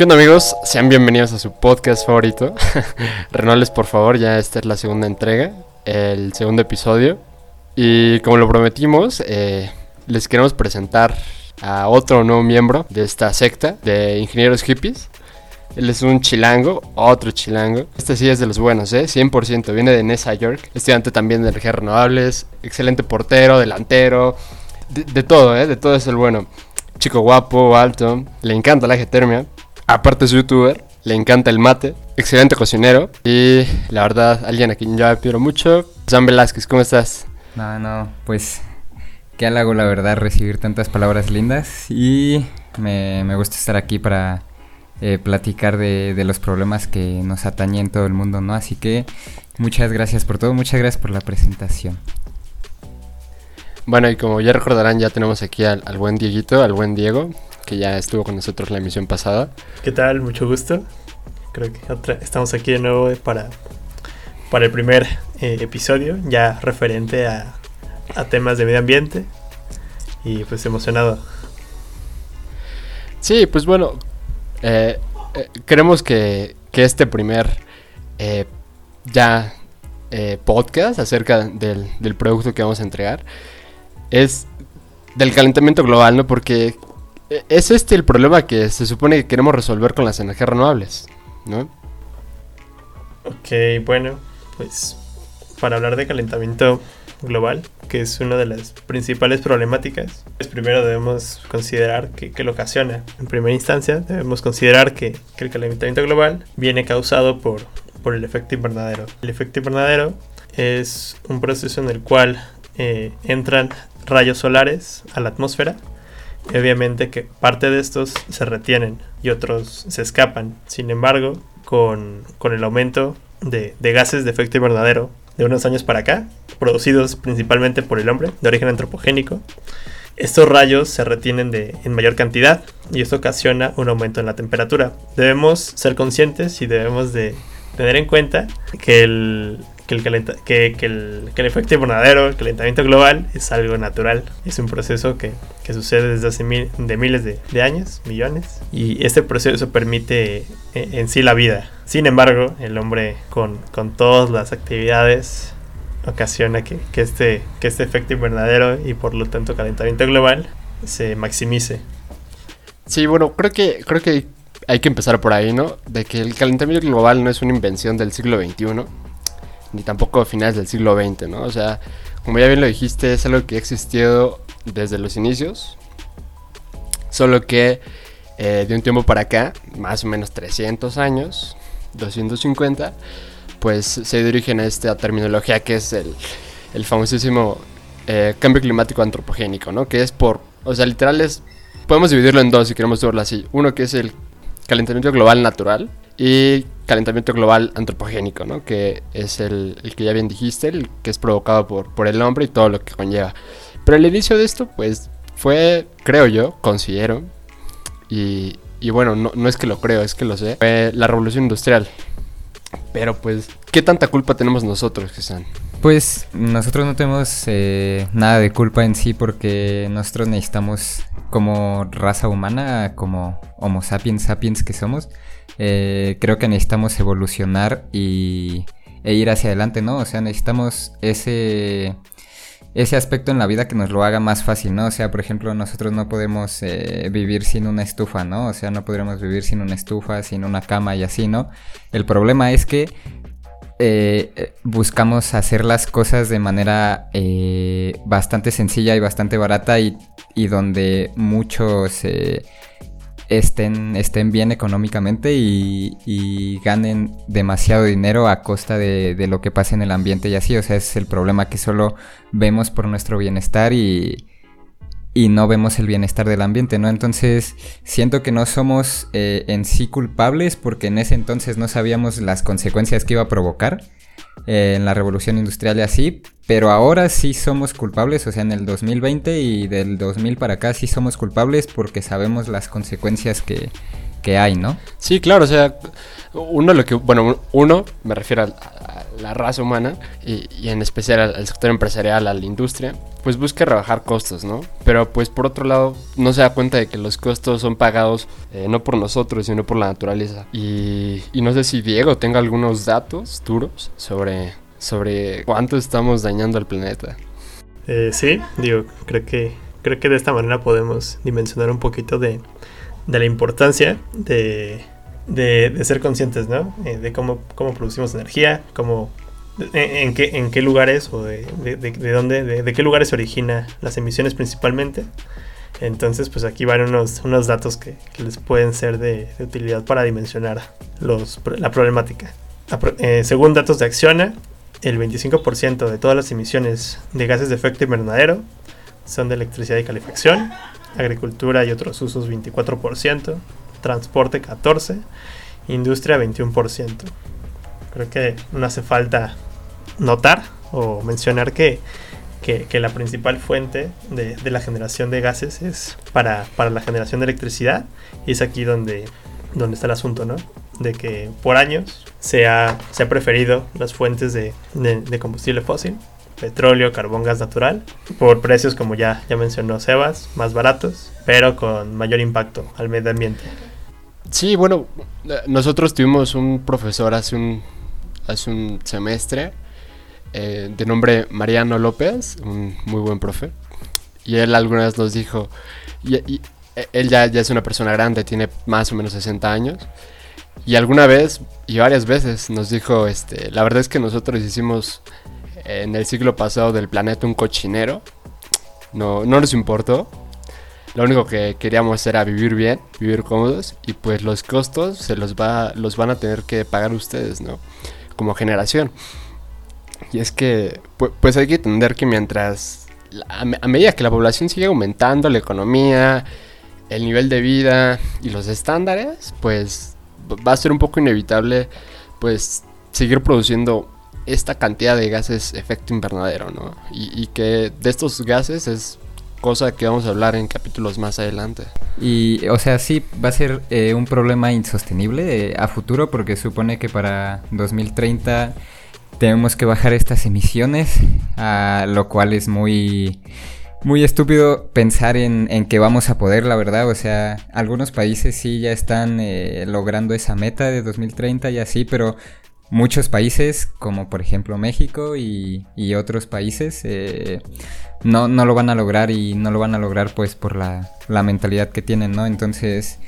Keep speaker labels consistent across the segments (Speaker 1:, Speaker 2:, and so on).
Speaker 1: ¿Qué onda amigos? Sean bienvenidos a su podcast favorito. Renoles, por favor, ya esta es la segunda entrega, el segundo episodio. Y como lo prometimos, eh, les queremos presentar a otro nuevo miembro de esta secta de ingenieros hippies. Él es un chilango, otro chilango. Este sí es de los buenos, ¿eh? 100%. Viene de Nesa York. Estudiante también de energías renovables. Excelente portero, delantero. De, de todo, ¿eh? De todo es el bueno. Chico guapo, alto. Le encanta la geotermia. Aparte es youtuber. Le encanta el mate. Excelente cocinero. Y la verdad, alguien a quien yo admiro mucho. San Velázquez, ¿cómo estás?
Speaker 2: No, no, pues qué halago la verdad recibir tantas palabras lindas y me, me gusta estar aquí para eh, platicar de, de, los problemas que nos atañen todo el mundo, ¿no? Así que muchas gracias por todo, muchas gracias por la presentación.
Speaker 1: Bueno, y como ya recordarán, ya tenemos aquí al, al buen Dieguito, al buen Diego, que ya estuvo con nosotros la emisión pasada.
Speaker 3: ¿Qué tal? Mucho gusto. Creo que otra, estamos aquí de nuevo para, para el primer eh, episodio, ya referente a, a temas de medio ambiente. Y pues emocionado.
Speaker 1: Sí, pues bueno, eh, eh, queremos que, que, este primer eh, ya eh, podcast acerca del, del, producto que vamos a entregar es del calentamiento global, ¿no? Porque es este el problema que se supone que queremos resolver con las energías renovables, ¿no?
Speaker 3: Ok, bueno, pues para hablar de calentamiento global, que es una de las principales problemáticas, pues primero debemos considerar que lo ocasiona. En primera instancia, debemos considerar que, que, el calentamiento global viene causado por, por el efecto invernadero. El efecto invernadero es un proceso en el cual eh, entran rayos solares a la atmósfera. Obviamente que parte de estos se retienen y otros se escapan. Sin embargo, con, con el aumento de, de gases de efecto invernadero de unos años para acá, producidos principalmente por el hombre, de origen antropogénico. Estos rayos se retienen de, en mayor cantidad y esto ocasiona un aumento en la temperatura. Debemos ser conscientes y debemos de tener en cuenta que el, que el, que, que, el, que el efecto invernadero, el calentamiento global, es algo natural. Es un proceso que, que sucede desde hace mil, de miles de, de, años, millones. Y este proceso permite en, en sí la vida. Sin embargo, el hombre con, con todas las actividades ocasiona que, este, que este efecto invernadero y por lo tanto calentamiento global se maximice.
Speaker 1: Sí, bueno, creo que, creo que hay que empezar por ahí, ¿no? De que el calentamiento global no es una invención del siglo XXI, ni tampoco a finales del siglo XX, ¿no? O sea, como ya bien lo dijiste, es algo que ha existido desde los inicios, solo que eh, de un tiempo para acá, más o menos 300 años, 250, pues se dirigen a esta terminología que es el, el famosísimo eh, cambio climático antropogénico, ¿no? Que es por, o sea, literal es, podemos dividirlo en dos si queremos verlo así. Uno que es el calentamiento global natural y calentamiento global antropogénico, ¿no? Que es el, el, que ya bien dijiste, el que es provocado por, por el hombre y todo lo que conlleva. Pero el inicio de esto, pues, fue, creo yo, considero, y, y bueno, no, no es que lo creo, es que lo sé, fue la revolución industrial. Pero pues, ¿qué tanta culpa tenemos nosotros, Gesan?
Speaker 2: Pues nosotros no tenemos eh, nada de culpa en sí porque nosotros necesitamos como raza humana, como Homo sapiens sapiens que somos, eh, creo que necesitamos evolucionar y, e ir hacia adelante, ¿no? O sea, necesitamos ese ese aspecto en la vida que nos lo haga más fácil, ¿no? O sea, por ejemplo, nosotros no podemos eh, vivir sin una estufa, ¿no? O sea, no podríamos vivir sin una estufa, sin una cama y así, ¿no? El problema es que eh, buscamos hacer las cosas de manera eh, bastante sencilla y bastante barata y, y donde muchos estén, estén bien económicamente y, ganen demasiado dinero a costa de, lo que pasa en el ambiente y así. O sea, es el problema que solo vemos por nuestro bienestar y, y no vemos el bienestar del ambiente, ¿no? Entonces, siento que no somos eh, en sí culpables porque en ese entonces no sabíamos las consecuencias que iba a provocar eh, en la revolución industrial y así, pero ahora sí somos culpables, o sea, en el 2020 y del 2000 para acá sí somos culpables porque sabemos las consecuencias que, que hay, ¿no?
Speaker 1: Sí, claro, o sea, uno lo que, bueno, uno me refiero a, a la raza humana y, en especial al, sector empresarial, a la industria, pues busca rebajar costos, ¿no? Pero pues por otro lado no se da cuenta de que los costos son pagados eh, no por nosotros, sino por la naturaleza. Y, y, no sé si Diego tenga algunos datos duros sobre, sobre cuánto estamos dañando al planeta.
Speaker 3: Eh, sí, digo, creo que, creo que de esta manera podemos dimensionar un poquito de, de la importancia de de, de ser conscientes, ¿no? Eh, de cómo, cómo producimos energía, cómo, en, qué, en qué lugares o de, de, de dónde, de, qué lugares se origina las emisiones principalmente. Entonces, pues aquí van unos, unos datos que, que les pueden ser de, utilidad para dimensionar los, la problemática. Eh, según datos de Acciona, el 25% de todas las emisiones de gases de efecto invernadero son de electricidad y calefacción, agricultura y otros usos 24%, transporte 14%, industria 21%. Creo que no hace falta notar o mencionar que, que, la principal fuente de, de, la generación de gases es para, para, la generación de electricidad y es aquí donde, donde está el asunto, ¿no? De que por años se ha, se ha preferido las fuentes de, de, de combustible fósil petróleo, carbón, gas natural, por precios como ya, ya mencionó Sebas, más baratos, pero con mayor impacto al medio ambiente.
Speaker 1: Sí, bueno, nosotros tuvimos un profesor hace un, hace un semestre eh, de nombre Mariano López, un muy buen profe, y él alguna vez nos dijo, y, y él ya, ya es una persona grande, tiene más o menos 60 años, y alguna vez, y varias veces, nos dijo, este, la verdad es que nosotros hicimos en el siglo pasado del planeta un cochinero. No, no nos importó. Lo único que queríamos era vivir bien, vivir cómodos y pues los costos se los va los van a tener que pagar ustedes, ¿no? Como generación. Y es que pues, hay que entender que mientras a, a medida que la población sigue aumentando, la economía, el nivel de vida y los estándares, pues va a ser un poco inevitable pues seguir produciendo esta cantidad de gases efecto invernadero, ¿no? Y, y, que de estos gases es cosa que vamos a hablar en capítulos más adelante.
Speaker 2: Y, o sea, sí, va a ser eh, un problema insostenible eh, a futuro porque supone que para 2030 tenemos que bajar estas emisiones, a lo cual es muy... Muy estúpido pensar en, en, que vamos a poder, la verdad. O sea, algunos países sí ya están eh, logrando esa meta de 2030 y así, pero muchos países, como por ejemplo México y, otros países, eh, no, no, lo van a lograr y no lo van a lograr pues por la, la, mentalidad que tienen, ¿no? Entonces,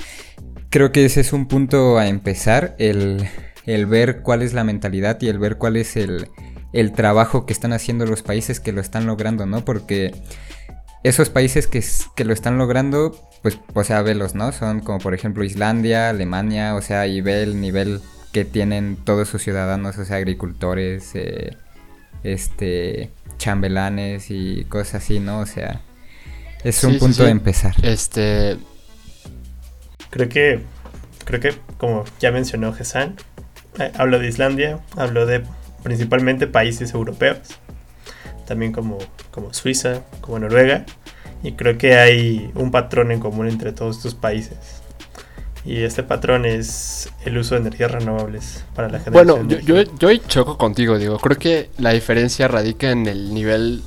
Speaker 2: creo que ese es un punto a empezar, el, el ver cuál es la mentalidad y el ver cuál es el, el trabajo que están haciendo los países que lo están logrando, ¿no? Porque esos países que, que, lo están logrando, pues, o sea, velos, ¿no? Son como por ejemplo Islandia, Alemania, o sea, y ve el nivel que tienen todos sus ciudadanos, o sea, agricultores, eh, este, chambelanes y cosas así, ¿no? O sea, es sí, un punto sí, sí. de empezar.
Speaker 1: Este.
Speaker 3: Creo que, creo que, como ya mencionó Gesan, eh, hablo de Islandia, hablo de principalmente países europeos, también como, como Suiza, como Noruega, y creo que hay un patrón en común entre todos estos países. Y este patrón es el uso de energías renovables para la generación.
Speaker 1: Bueno, yo, yo, yo choco contigo, digo. Creo que la diferencia radica en el nivel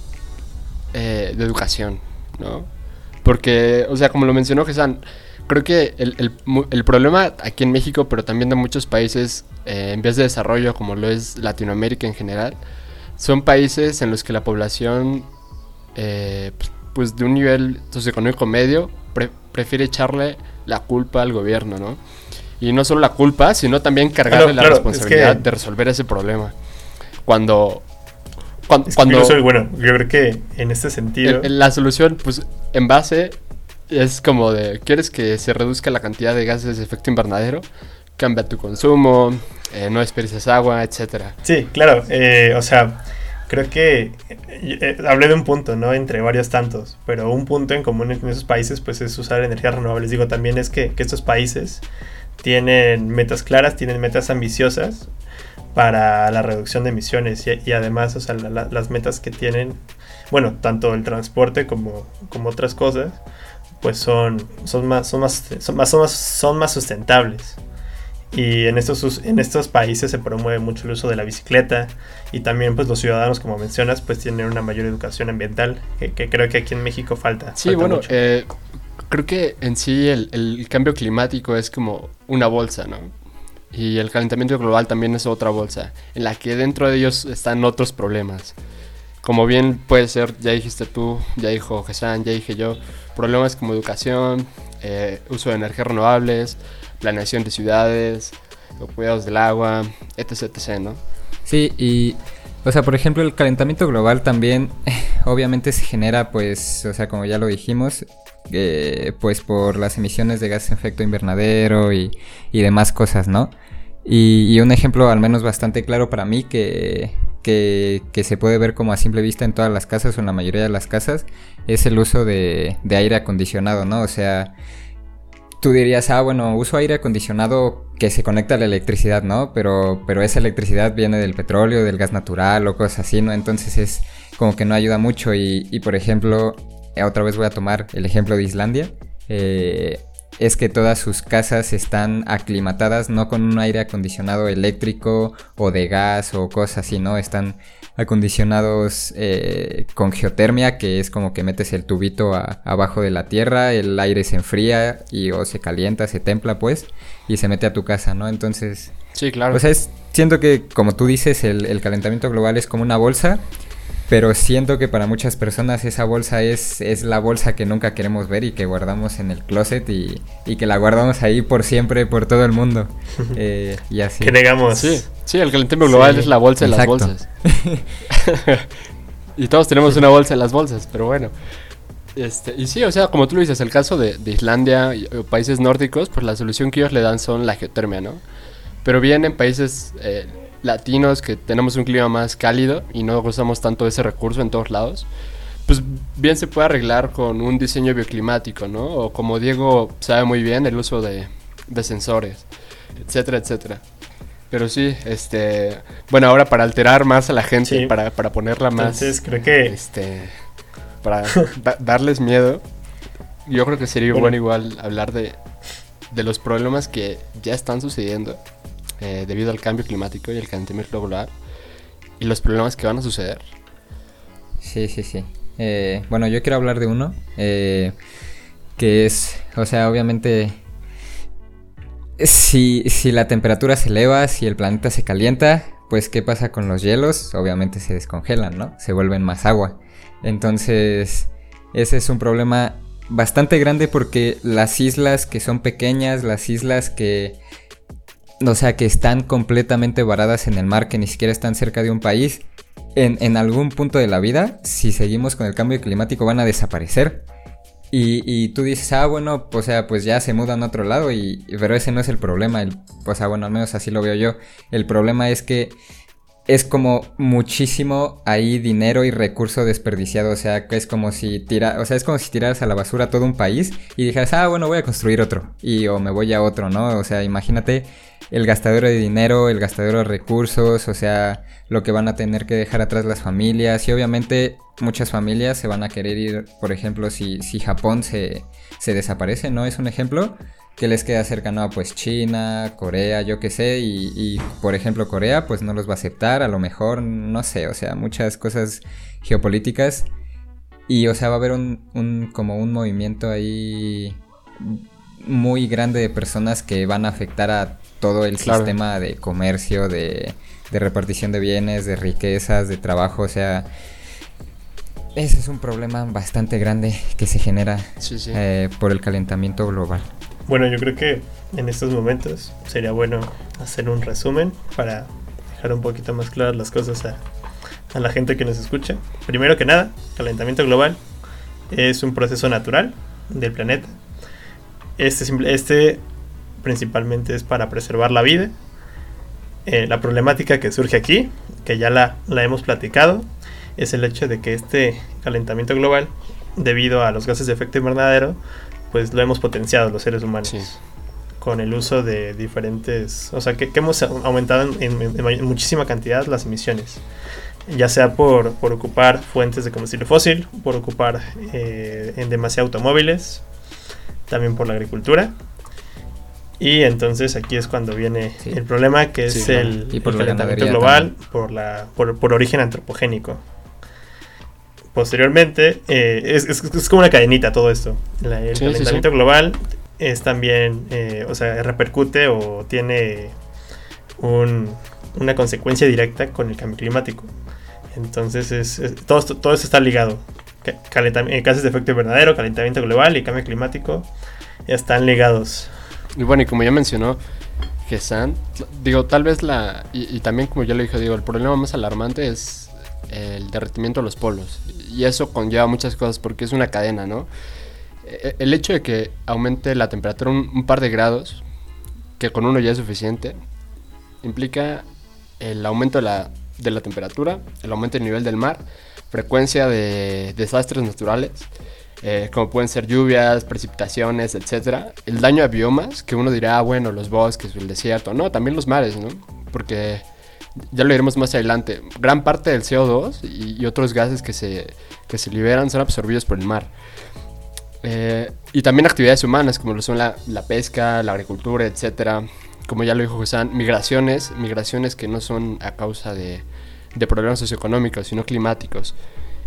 Speaker 1: eh, de educación, ¿no? Porque, o sea, como lo mencionó Gesan, creo que el, el, el, problema aquí en México, pero también de muchos países eh, en vías de desarrollo, como lo es Latinoamérica en general, son países en los que la población, eh, pues de un nivel socioeconómico medio, pre prefiere echarle la culpa al gobierno, ¿no? Y no solo la culpa, sino también cargarle claro, la claro, responsabilidad es que... de resolver ese problema. Cuando...
Speaker 3: Cuando, es cuando soy, bueno, yo creo que en este sentido...
Speaker 1: En, en la solución, pues, en base, es como de, ¿quieres que se reduzca la cantidad de gases de efecto invernadero? Cambia tu consumo, eh, no desperdices agua, etcétera.
Speaker 3: Sí, claro, eh, o sea, creo que eh, hablé de un punto, ¿no? Entre varios tantos, pero un punto en común en esos países pues es usar energías renovables. Digo, también es que, que estos países tienen metas claras, tienen metas ambiciosas para la reducción de emisiones y, además, o sea, la, la, las metas que tienen, bueno, tanto el transporte como, como otras cosas, pues son, son, más, son, más, son, más, son, más, son más sustentables. Y en estos, en estos países se promueve mucho el uso de la bicicleta y también pues los ciudadanos, como mencionas, pues tienen una mayor educación ambiental, que, creo que aquí en México falta.
Speaker 1: Sí, bueno, eh, creo que en sí el, el, cambio climático es como una bolsa, ¿no? Y el calentamiento global también es otra bolsa, en la que dentro de ellos están otros problemas. Como bien puede ser, ya dijiste tú, ya dijo Gesan, ya dije yo, problemas como educación, eh, uso de energías renovables, planeación de ciudades, cuidados del agua, etc, etc, ¿no?
Speaker 2: Sí, y, o sea, por ejemplo, el calentamiento global también, obviamente se genera, pues, o sea, como ya lo dijimos, eh, pues por las emisiones de gases de efecto invernadero y, y demás cosas, ¿no? Y, un ejemplo al menos bastante claro para mí que, que, que, se puede ver como a simple vista en todas las casas o en la mayoría de las casas es el uso de, de aire acondicionado, ¿no? O sea, tú dirías, ah, bueno, uso aire acondicionado que se conecta a la electricidad, ¿no? Pero, pero esa electricidad viene del petróleo, del gas natural o cosas así, ¿no? Entonces es como que no ayuda mucho y, y por ejemplo, otra vez voy a tomar el ejemplo de Islandia. Eh, es que todas sus casas están aclimatadas no con un aire acondicionado eléctrico o de gas o cosas así, ¿no? Están acondicionados eh, con geotermia, que es como que metes el tubito abajo de la tierra, el aire se enfría y o se calienta, se templa pues, y se mete a tu casa, ¿no? Entonces...
Speaker 1: Sí, claro.
Speaker 2: O sea, siento que como tú dices, el, el calentamiento global es como una bolsa pero siento que para muchas personas esa bolsa es, es la bolsa que nunca queremos ver y que guardamos en el closet y, y que la guardamos ahí por siempre, por todo el mundo. Eh, y así.
Speaker 3: Que negamos.
Speaker 1: Sí, sí el calentamiento global es la bolsa de las bolsas. y todos tenemos una bolsa en las bolsas, pero bueno. Este, y sí, o sea, como tú lo dices, el caso de, de Islandia o países nórdicos, pues la solución que ellos le dan son la geotermia, ¿no? Pero bien en países... Eh, latinos que tenemos un clima más cálido y no usamos tanto ese recurso en todos lados, pues bien se puede arreglar con un diseño bioclimático, ¿no? O como Diego sabe muy bien, el uso de, sensores, etcétera, etcétera. Pero sí, este, bueno, ahora para alterar más a la gente, para, para, ponerla más,
Speaker 3: Entonces, creo que,
Speaker 1: este, para darles miedo, yo creo que sería bueno igual hablar de, de los problemas que ya están sucediendo eh, debido al cambio climático y el calentamiento global y los problemas que van a suceder.
Speaker 2: Sí, sí, sí. Eh, bueno, yo quiero hablar de uno eh, que es, o sea, obviamente, si, si la temperatura se eleva, si el planeta se calienta, pues ¿qué pasa con los hielos? Obviamente se descongelan, ¿no? Se vuelven más agua. Entonces, ese es un problema bastante grande porque las islas que son pequeñas, las islas que o sea, que están completamente varadas en el mar, que ni siquiera están cerca de un país, en, algún punto de la vida, si seguimos con el cambio climático, van a desaparecer. Y, tú dices, ah, bueno, o sea, pues ya se mudan a otro lado, y, pero ese no es el problema. El, o sea, bueno, al menos así lo veo yo. El problema es que es como muchísimo ahí dinero y recurso desperdiciado. O sea, es como si tira, o sea, es como si tiraras a la basura todo un país y dijeras, ah, bueno, voy a construir otro. Y o me voy a otro, ¿no? O sea, imagínate el gastadero de dinero, el gastadero de recursos, o sea, lo que van a tener que dejar atrás las familias. Y obviamente muchas familias se van a querer ir, por ejemplo, si, si Japón se, se desaparece, ¿no? Es un ejemplo que les queda cercano a pues China, Corea, yo qué sé, y, por ejemplo Corea pues no los va a aceptar, a lo mejor, no sé, o sea, muchas cosas geopolíticas. Y o sea va a haber un, un como un movimiento ahí muy grande de personas que van a afectar a todo el sistema de comercio, de, de repartición de bienes, de riquezas, de trabajo, o sea, ese es un problema bastante grande que se genera eh, por el calentamiento global.
Speaker 3: Bueno, yo creo que en estos momentos sería bueno hacer un resumen para dejar un poquito más claras las cosas a, la gente que nos escucha. Primero que nada, calentamiento global es un proceso natural del planeta. Este, este principalmente es para preservar la vida. Eh, la problemática que surge aquí, que ya la, la hemos platicado, es el hecho de que este calentamiento global, debido a los gases de efecto invernadero, pues lo hemos potenciado los seres humanos. Con el uso de diferentes. O sea, que, hemos aumentado en, muchísima cantidad las emisiones. Ya sea por, ocupar fuentes de combustible fósil, por ocupar eh, en demasiados automóviles, también por la agricultura. Y entonces aquí es cuando viene
Speaker 2: Sí.
Speaker 3: el problema que es
Speaker 1: Sí,
Speaker 3: el,
Speaker 2: y por
Speaker 3: el calentamiento global por, la, por, por origen antropogénico. Posteriormente, eh, es, es- es como una cadenita todo esto. La- el
Speaker 1: Sí, sí,
Speaker 3: calentamiento global es también, eh, o sea, repercute o tiene un- una consecuencia directa con el cambio climático. Entonces, es, es- todo, todo esto está ligado. Ca- calentam- eh, Gases de efecto invernadero, calentamiento global y cambio climático están ligados.
Speaker 1: Y bueno, y como ya mencionó Gesan, digo, tal vez la. Y, y también, como ya lo dijo, digo, el problema más alarmante es el derretimiento de los polos. Y eso conlleva muchas cosas porque es una cadena, ¿no? E- El hecho de que aumente la temperatura un, par de grados, que con uno ya es suficiente, implica el aumento de la, de la temperatura, el aumento del nivel del mar, frecuencia de desastres naturales, eh, como pueden ser lluvias, precipitaciones, etcétera, el daño a biomas, que uno dirá, ah, bueno, los bosques, el desierto, no, también los mares, ¿no? Porque ya lo diremos más adelante, gran parte del CO2 y, y otros gases que se, que se liberan son absorbidos por el mar. Eh, y también actividades humanas, como lo son la, la pesca, la agricultura, etcétera. Como ya lo dijo José, migraciones, migraciones que no son a causa de, de problemas socioeconómicos, sino climáticos.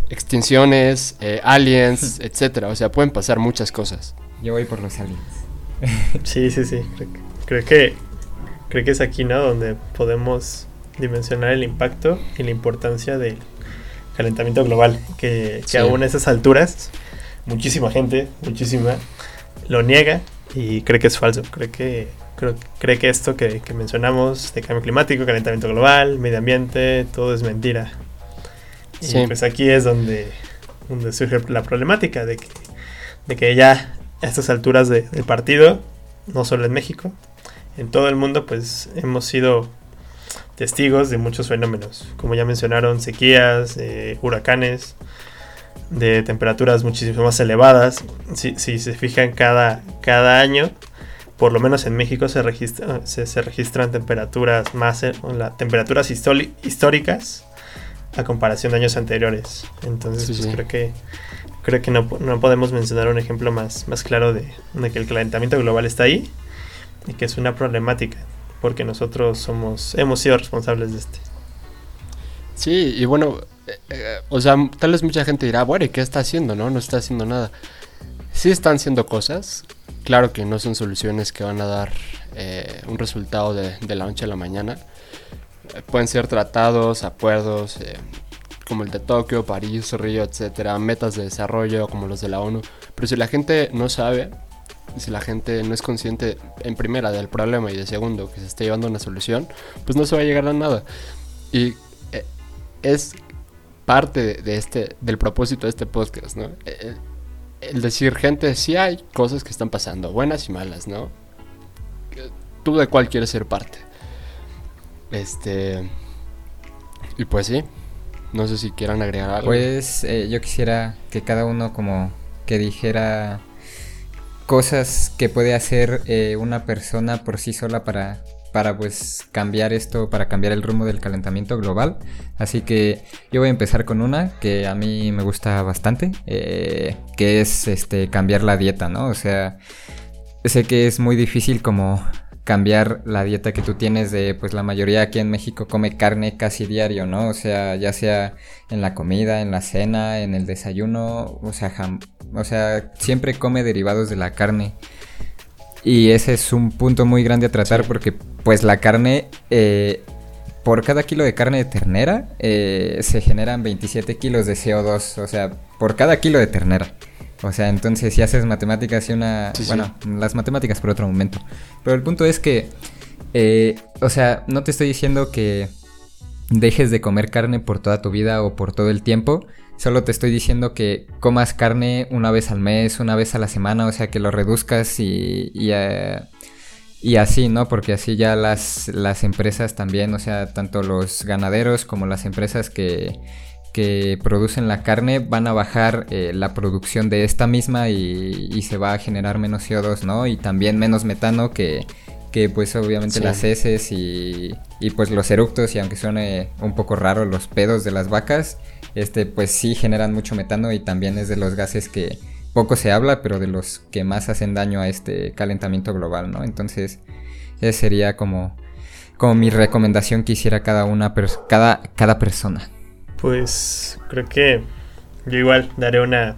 Speaker 1: Extinciones, eh, aliens, etcétera. O sea, pueden pasar muchas cosas.
Speaker 2: Yo voy por los aliens.
Speaker 3: Sí, sí, sí. Creo que, creo que, creo que es aquí, ¿no? Donde podemos dimensionar el impacto y la importancia del calentamiento global. Que, que
Speaker 1: Sí.
Speaker 3: aún a esas alturas, muchísima gente, muchísima, lo niega y cree que es falso. Cree que, creo, cree que esto que, que mencionamos de cambio climático, calentamiento global, medio ambiente, todo es mentira. Y
Speaker 1: Sí.
Speaker 3: pues aquí es donde, donde surge la problemática de que, de que ya a estas alturas de- del partido, no solo en México, en todo el mundo, pues hemos sido testigos de muchos fenómenos, como ya mencionaron, sequías, eh, huracanes, de temperaturas muchísimo más elevadas. Si, si se fijan cada, cada año, por lo menos en México se, registra, se, se registran temperaturas más, la- temperaturas históricas a comparación de años anteriores. Entonces,
Speaker 1: Sí,
Speaker 3: pues,
Speaker 1: sí.
Speaker 3: creo que creo que no, no podemos mencionar un ejemplo más, más claro de, de que el calentamiento global está ahí y que es una problemática porque nosotros somos hemos sido responsables de este.
Speaker 1: Sí, y bueno, eh, eh, o sea, tal vez mucha gente dirá, bueno, ¿y qué está haciendo? No, no está haciendo nada. Sí están haciendo cosas, claro que no son soluciones que van a dar eh, un resultado de, de la noche a la mañana. Eh, pueden ser tratados, acuerdos, eh, como el de Tokio, París, Río, etcétera, metas de desarrollo como los de la ONU. Pero si la gente no sabe, si la gente no es consciente, en primera, del problema y de segundo, que se está llevando una solución, pues no se va a llegar a nada. Y eh, es parte de, este, del propósito de este podcast, ¿no? El, el decir, gente, sí hay cosas que están pasando, buenas y malas, ¿no? ¿Tú de cuál quieres ser parte? Este... Y pues sí, no sé si quieran agregar algo.
Speaker 2: Pues eh, yo quisiera que cada uno como que dijera cosas que puede hacer eh, una persona por sí sola para, para pues cambiar esto, para cambiar el rumbo del calentamiento global. Así que yo voy a empezar con una que a mí me gusta bastante, eh, que es este cambiar la dieta, ¿no? O sea, sé que es muy difícil como cambiar la dieta que tú tienes de pues la mayoría aquí en México come carne casi diario, ¿no? O sea, ya sea en la comida, en la cena, en el desayuno, o sea, o sea, siempre come derivados de la carne. Y ese es un punto muy grande a tratar porque pues la carne eh, por cada kilo de carne de ternera eh, se generan 27 kilos de CO2, o sea, por cada kilo de ternera. O sea, entonces si haces matemáticas y una...
Speaker 1: Sí, sí.
Speaker 2: bueno, las matemáticas por otro momento. Pero el punto es que, eh, o sea, no te estoy diciendo que dejes de comer carne por toda tu vida o por todo el tiempo. Solo te estoy diciendo que comas carne una vez al mes, una vez a la semana, o sea, que lo reduzcas y, y, eh, y así, ¿no? Porque así ya las, las empresas también, o sea, tanto los ganaderos como las empresas que, que producen la carne van a bajar eh, la producción de esta misma y, y se va a generar menos CO2, ¿no? Y también menos metano que, que pues obviamente
Speaker 1: Sí.
Speaker 2: las heces y, y pues los eructos y aunque suene un poco raro los pedos de las vacas, este pues sí generan mucho metano y también es de los gases que, poco se habla, pero de los que más hacen daño a este calentamiento global, ¿no? Entonces, esa sería como, como mi recomendación que hiciera cada una cada, cada persona.
Speaker 3: Pues creo que yo igual daré una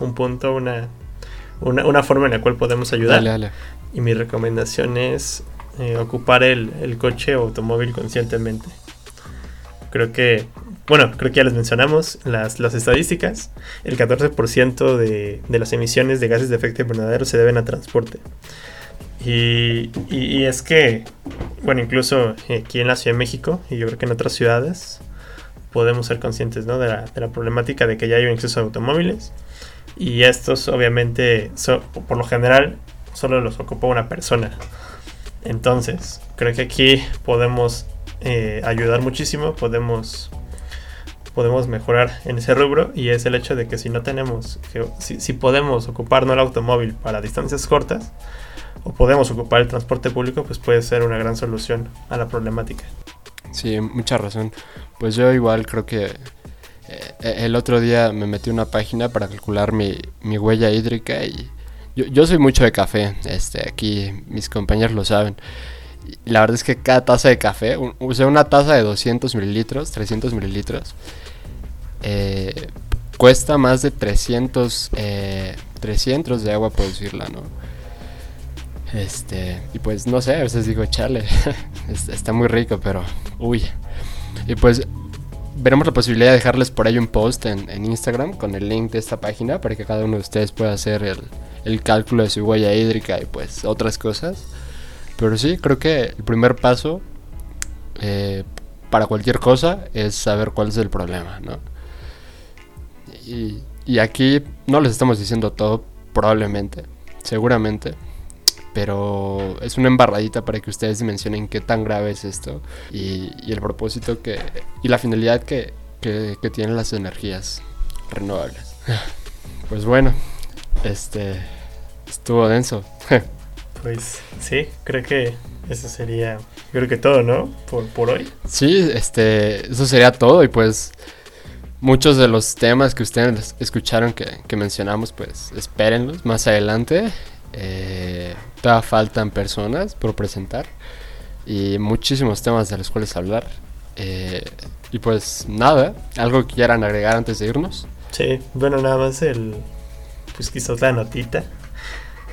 Speaker 3: un punto, una, una, forma en la cual podemos ayudar. Y mi recomendación es eh, ocupar el, el coche o automóvil conscientemente. Creo que bueno, creo que ya les mencionamos las, las estadísticas. El 14% de, de, las emisiones de gases de efecto invernadero se deben a transporte. Y, y, es que, bueno, incluso aquí en la Ciudad de México, y yo creo que en otras ciudades, podemos ser conscientes ¿no? de, la, de, la, problemática de que ya hay un exceso de automóviles. Y estos, obviamente, por lo general, solo los ocupa una persona. Entonces, creo que aquí podemos eh, ayudar muchísimo, podemos podemos mejorar en ese rubro y es el hecho de que si no tenemos, si, si podemos ocuparnos el automóvil para distancias cortas o podemos ocupar el transporte público, pues puede ser una gran solución a la problemática.
Speaker 1: Sí, mucha razón. Pues yo igual creo que eh, el otro día me metí una página para calcular mi, mi huella hídrica y yo, yo, soy mucho de café, este, aquí mis compañeros lo saben. la verdad es que cada taza de café, usé una taza de 200 mililitros, 300 mililitros, eh, cuesta más de 300, 300 eh, de agua producirla, ¿no? Este, y pues no sé, a veces digo, chale, está muy rico, pero uy. Y pues veremos la posibilidad de dejarles por ahí un post en, Instagram con el link de esta página para que cada uno de ustedes pueda hacer el, cálculo de su huella hídrica y pues otras cosas. Pero sí, creo que el primer paso eh, para cualquier cosa es saber cuál es el problema, ¿no? Y, aquí no les estamos diciendo todo, probablemente, seguramente. Pero es una embarradita para que ustedes dimensionen qué tan grave es esto y, el propósito que y la finalidad que, que, tienen las energías renovables. Pues bueno, este estuvo denso.
Speaker 3: Pues sí, creo que eso sería, creo que todo, ¿no? Por, por hoy.
Speaker 1: Sí, este, eso sería todo y pues muchos de los temas que ustedes escucharon que, mencionamos, pues espérenlos más adelante. Eh, todavía faltan personas por presentar y muchísimos temas de los cuales hablar. Eh, y pues nada, algo que quieran agregar antes de irnos.
Speaker 3: Sí, bueno, nada más el, pues quizás la notita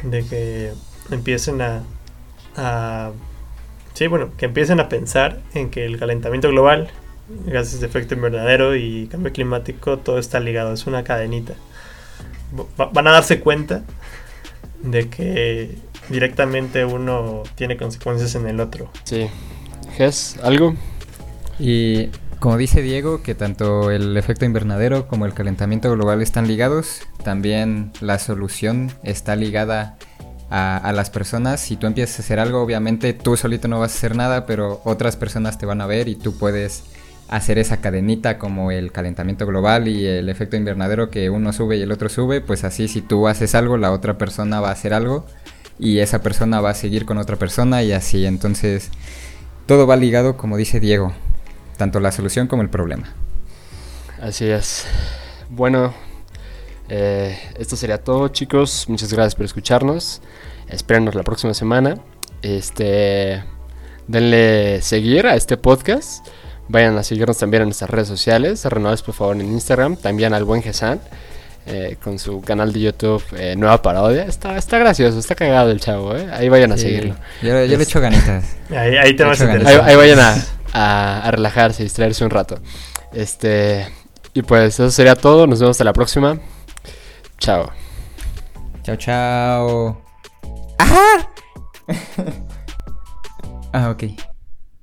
Speaker 3: de que empiecen a, a, sí, bueno, que empiecen a pensar en que el calentamiento global gases de efecto invernadero y cambio climático, todo está ligado, es una cadenita. van a darse cuenta de que directamente uno tiene consecuencias en el otro.
Speaker 1: Sí. Ges, ¿algo?
Speaker 2: Y como dice Diego, que tanto el efecto invernadero como el calentamiento global están ligados, también la solución está ligada a, las personas. Si tú empiezas a hacer algo, obviamente tú solito no vas a hacer nada, pero otras personas te van a ver y tú puedes hacer esa cadenita como el calentamiento global y el efecto invernadero que uno sube y el otro sube, pues así si tú haces algo, la otra persona va a hacer algo y esa persona va a seguir con otra persona y así. Entonces, todo va ligado, como dice Diego, tanto la solución como el problema.
Speaker 1: Así es. Bueno, eh, esto sería todo, chicos. Muchas gracias por escucharnos. Espérenos la próxima semana. Este, denle seguir a este podcast. Vayan a seguirnos también en nuestras redes sociales. Renovados por favor en Instagram. También al buen Gesan. Eh, con su canal de YouTube eh, Nueva Parodia. Está, está gracioso, está cagado el chavo, ¿eh? Ahí vayan a seguirlo.
Speaker 2: Yo, le echo ganitas.
Speaker 3: Ahí, te vas a
Speaker 1: ahí, ahí, vayan a, a, relajarse y distraerse un rato. Este. Y pues eso sería todo. Nos vemos hasta la próxima. Chao.
Speaker 2: Chao, chao. ¡Ajá! ah, ok.